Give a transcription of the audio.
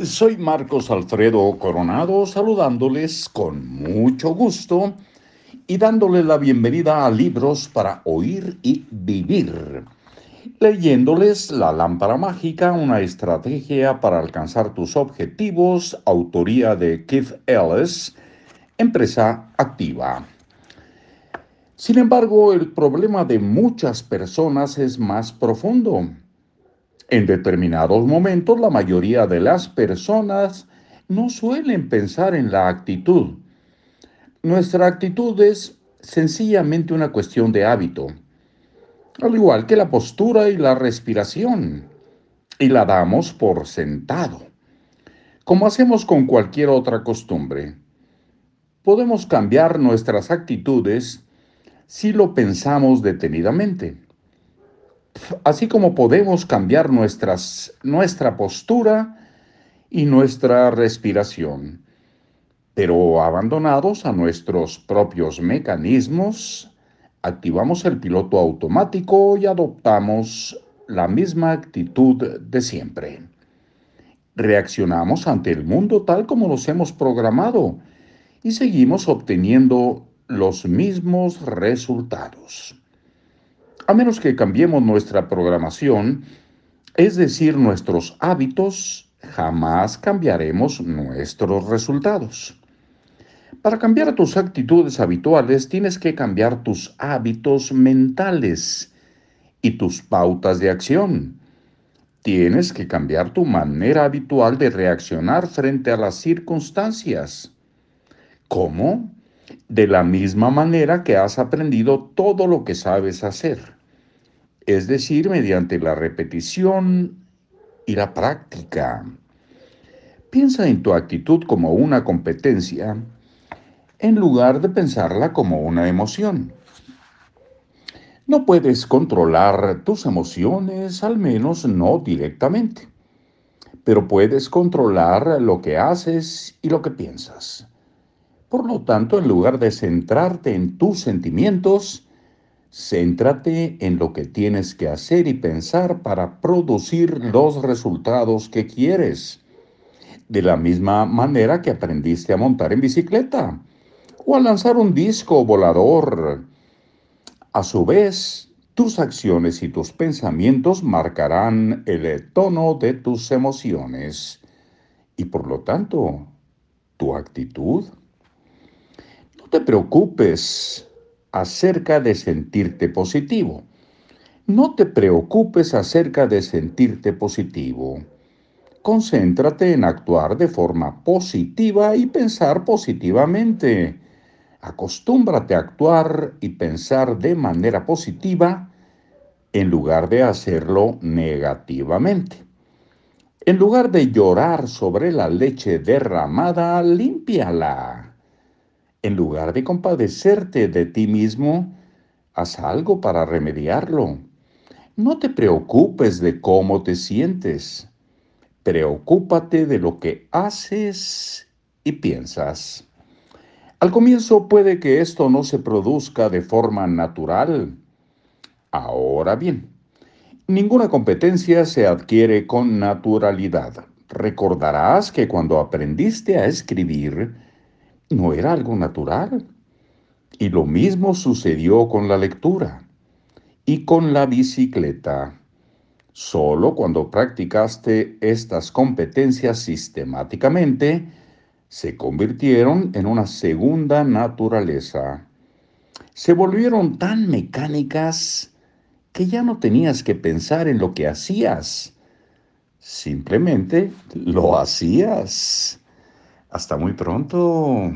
Soy Marcos Alfredo Coronado saludándoles con mucho gusto y dándoles la bienvenida a Libros para Oír y Vivir, leyéndoles La Lámpara Mágica, una estrategia para alcanzar tus objetivos, autoría de Keith Ellis, empresa activa. Sin embargo, el problema de muchas personas es más profundo. En determinados momentos, la mayoría de las personas no suelen pensar en la actitud. Nuestra actitud es sencillamente una cuestión de hábito, al igual que la postura y la respiración, y la damos por sentado, como hacemos con cualquier otra costumbre. Podemos cambiar nuestras actitudes si lo pensamos detenidamente así como podemos cambiar nuestras, nuestra postura y nuestra respiración. Pero abandonados a nuestros propios mecanismos, activamos el piloto automático y adoptamos la misma actitud de siempre. Reaccionamos ante el mundo tal como nos hemos programado y seguimos obteniendo los mismos resultados a menos que cambiemos nuestra programación, es decir, nuestros hábitos, jamás cambiaremos nuestros resultados. Para cambiar tus actitudes habituales tienes que cambiar tus hábitos mentales y tus pautas de acción. Tienes que cambiar tu manera habitual de reaccionar frente a las circunstancias. ¿Cómo? De la misma manera que has aprendido todo lo que sabes hacer es decir, mediante la repetición y la práctica. Piensa en tu actitud como una competencia en lugar de pensarla como una emoción. No puedes controlar tus emociones, al menos no directamente, pero puedes controlar lo que haces y lo que piensas. Por lo tanto, en lugar de centrarte en tus sentimientos, Céntrate en lo que tienes que hacer y pensar para producir los resultados que quieres. De la misma manera que aprendiste a montar en bicicleta o a lanzar un disco volador. A su vez, tus acciones y tus pensamientos marcarán el tono de tus emociones y por lo tanto, tu actitud. No te preocupes acerca de sentirte positivo. No te preocupes acerca de sentirte positivo. Concéntrate en actuar de forma positiva y pensar positivamente. Acostúmbrate a actuar y pensar de manera positiva en lugar de hacerlo negativamente. En lugar de llorar sobre la leche derramada, límpiala. En lugar de compadecerte de ti mismo, haz algo para remediarlo. No te preocupes de cómo te sientes. Preocúpate de lo que haces y piensas. Al comienzo puede que esto no se produzca de forma natural. Ahora bien, ninguna competencia se adquiere con naturalidad. Recordarás que cuando aprendiste a escribir, no era algo natural. Y lo mismo sucedió con la lectura y con la bicicleta. Solo cuando practicaste estas competencias sistemáticamente, se convirtieron en una segunda naturaleza. Se volvieron tan mecánicas que ya no tenías que pensar en lo que hacías. Simplemente lo hacías. Hasta muy pronto.